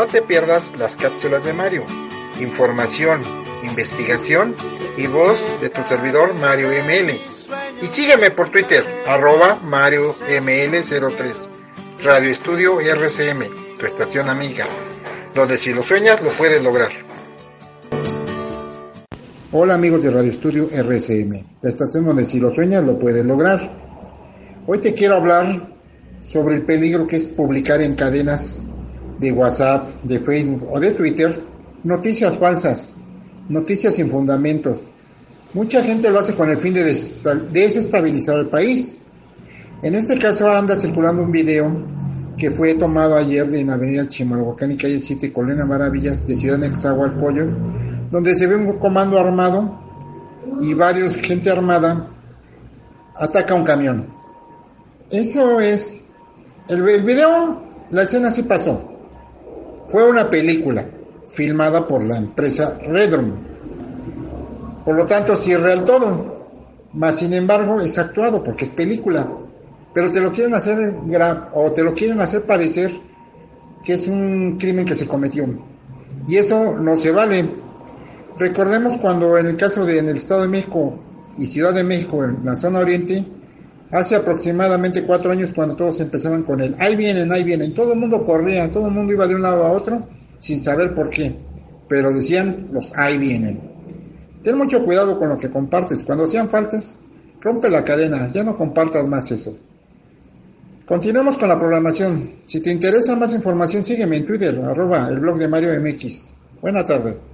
No te pierdas las cápsulas de Mario. Información, investigación y voz de tu servidor Mario ML. Y sígueme por Twitter, arroba Mario ML03. Radio Estudio RCM, tu estación amiga, donde si lo sueñas lo puedes lograr. Hola amigos de Radio Estudio RCM, la estación donde si lo sueñas lo puedes lograr. Hoy te quiero hablar sobre el peligro que es publicar en cadenas de WhatsApp, de Facebook o de Twitter noticias falsas, noticias sin fundamentos. Mucha gente lo hace con el fin de desestabilizar el país. En este caso anda circulando un video que fue tomado ayer en Avenida Chimalhuacán y Calle 7, Colina Maravillas, de Ciudad Nexahualcoyo, donde se ve un comando armado y varios gente armada ataca un camión. Eso es, el, el video, la escena sí pasó, fue una película filmada por la empresa Redrum. Por lo tanto, sí es real todo. Más sin embargo, es actuado porque es película. Pero te lo quieren hacer o te lo quieren hacer parecer que es un crimen que se cometió. Y eso no se vale. Recordemos cuando en el caso de en el Estado de México y Ciudad de México, en la zona oriente, hace aproximadamente cuatro años cuando todos empezaban con el ahí vienen, ahí vienen, todo el mundo corría, todo el mundo iba de un lado a otro sin saber por qué, pero decían los ahí vienen. Ten mucho cuidado con lo que compartes, cuando sean faltas, rompe la cadena, ya no compartas más eso. Continuamos con la programación. Si te interesa más información, sígueme en Twitter, arroba el blog de Mario MX. Buena tarde.